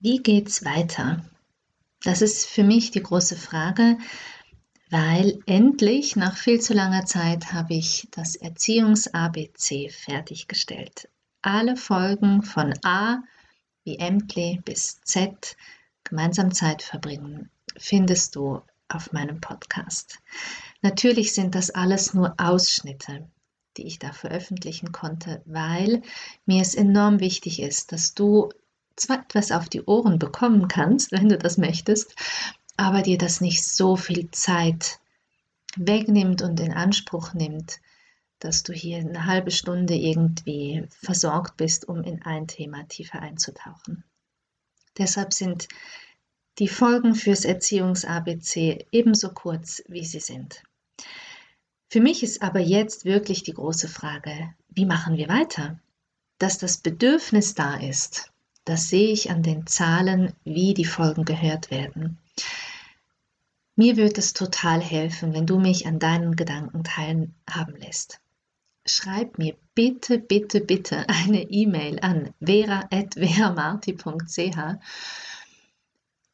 Wie geht's weiter? Das ist für mich die große Frage, weil endlich nach viel zu langer Zeit habe ich das Erziehungs-ABC fertiggestellt. Alle Folgen von A wie Emtli bis Z gemeinsam Zeit verbringen findest du auf meinem Podcast. Natürlich sind das alles nur Ausschnitte, die ich da veröffentlichen konnte, weil mir es enorm wichtig ist, dass du zwar etwas auf die Ohren bekommen kannst, wenn du das möchtest, aber dir das nicht so viel Zeit wegnimmt und in Anspruch nimmt, dass du hier eine halbe Stunde irgendwie versorgt bist, um in ein Thema tiefer einzutauchen. Deshalb sind die Folgen fürs Erziehungs-ABC ebenso kurz, wie sie sind. Für mich ist aber jetzt wirklich die große Frage, wie machen wir weiter? Dass das Bedürfnis da ist, das sehe ich an den Zahlen, wie die Folgen gehört werden. Mir wird es total helfen, wenn du mich an deinen Gedanken teilhaben lässt. Schreib mir bitte, bitte, bitte eine E-Mail an vera.veramarti.ch.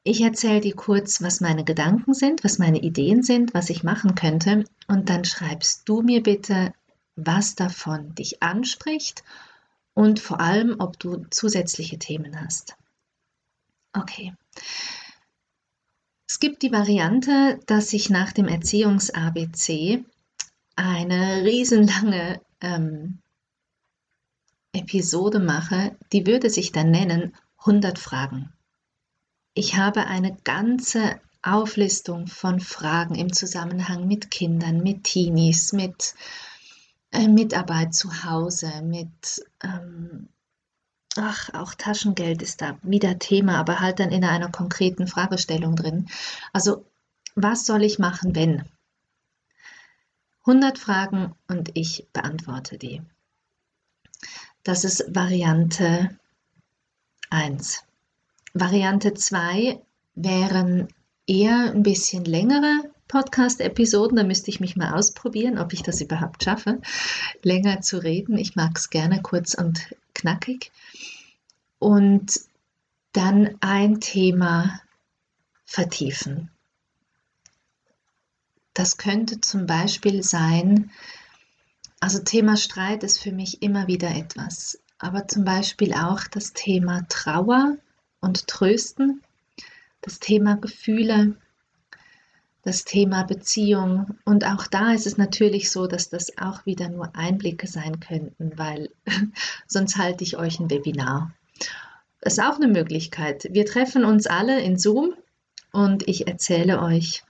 Ich erzähle dir kurz, was meine Gedanken sind, was meine Ideen sind, was ich machen könnte und dann schreibst du mir bitte, was davon dich anspricht und vor allem, ob du zusätzliche Themen hast. Okay. Es gibt die Variante, dass ich nach dem Erziehungs-ABC eine riesenlange ähm, Episode mache, die würde sich dann nennen 100 Fragen. Ich habe eine ganze Auflistung von Fragen im Zusammenhang mit Kindern, mit Teenies, mit äh, Mitarbeit zu Hause, mit, ähm, ach, auch Taschengeld ist da wieder Thema, aber halt dann in einer konkreten Fragestellung drin. Also, was soll ich machen, wenn? 100 Fragen und ich beantworte die. Das ist Variante 1. Variante 2 wären eher ein bisschen längere Podcast-Episoden. Da müsste ich mich mal ausprobieren, ob ich das überhaupt schaffe, länger zu reden. Ich mag es gerne kurz und knackig. Und dann ein Thema vertiefen. Das könnte zum Beispiel sein, also Thema Streit ist für mich immer wieder etwas, aber zum Beispiel auch das Thema Trauer und Trösten, das Thema Gefühle, das Thema Beziehung. Und auch da ist es natürlich so, dass das auch wieder nur Einblicke sein könnten, weil sonst halte ich euch ein Webinar. Das ist auch eine Möglichkeit. Wir treffen uns alle in Zoom und ich erzähle euch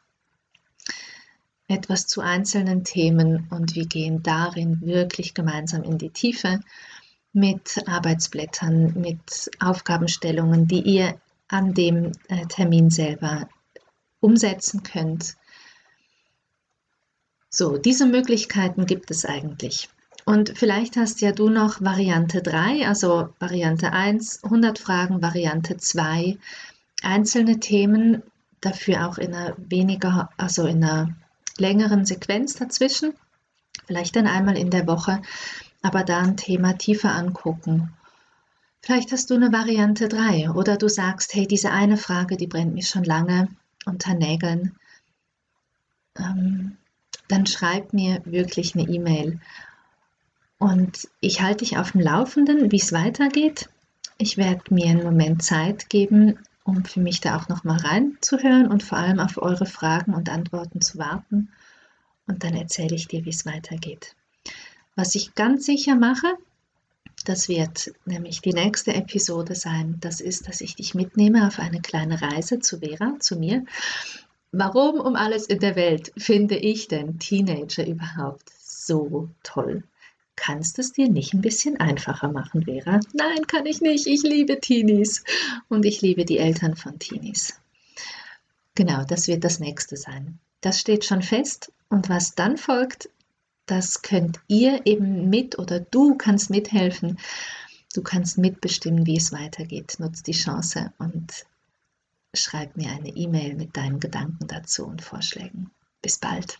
etwas zu einzelnen Themen und wir gehen darin wirklich gemeinsam in die Tiefe mit Arbeitsblättern, mit Aufgabenstellungen, die ihr an dem äh, Termin selber umsetzen könnt. So, diese Möglichkeiten gibt es eigentlich. Und vielleicht hast ja du noch Variante 3, also Variante 1, 100 Fragen, Variante 2, einzelne Themen, dafür auch in einer weniger, also in einer längeren Sequenz dazwischen, vielleicht dann einmal in der Woche, aber da ein Thema tiefer angucken. Vielleicht hast du eine Variante 3 oder du sagst, hey, diese eine Frage, die brennt mich schon lange, unter Nägeln, ähm, dann schreib mir wirklich eine E-Mail. Und ich halte dich auf dem Laufenden, wie es weitergeht. Ich werde mir einen Moment Zeit geben, um für mich da auch nochmal reinzuhören und vor allem auf eure Fragen und Antworten zu warten. Und dann erzähle ich dir, wie es weitergeht. Was ich ganz sicher mache, das wird nämlich die nächste Episode sein. Das ist, dass ich dich mitnehme auf eine kleine Reise zu Vera, zu mir. Warum um alles in der Welt finde ich denn Teenager überhaupt so toll? Kannst es dir nicht ein bisschen einfacher machen, Vera? Nein, kann ich nicht. Ich liebe Teenies und ich liebe die Eltern von Teenies. Genau, das wird das nächste sein. Das steht schon fest und was dann folgt, das könnt ihr eben mit oder du kannst mithelfen. Du kannst mitbestimmen, wie es weitergeht. Nutz die Chance und schreib mir eine E-Mail mit deinen Gedanken dazu und Vorschlägen. Bis bald.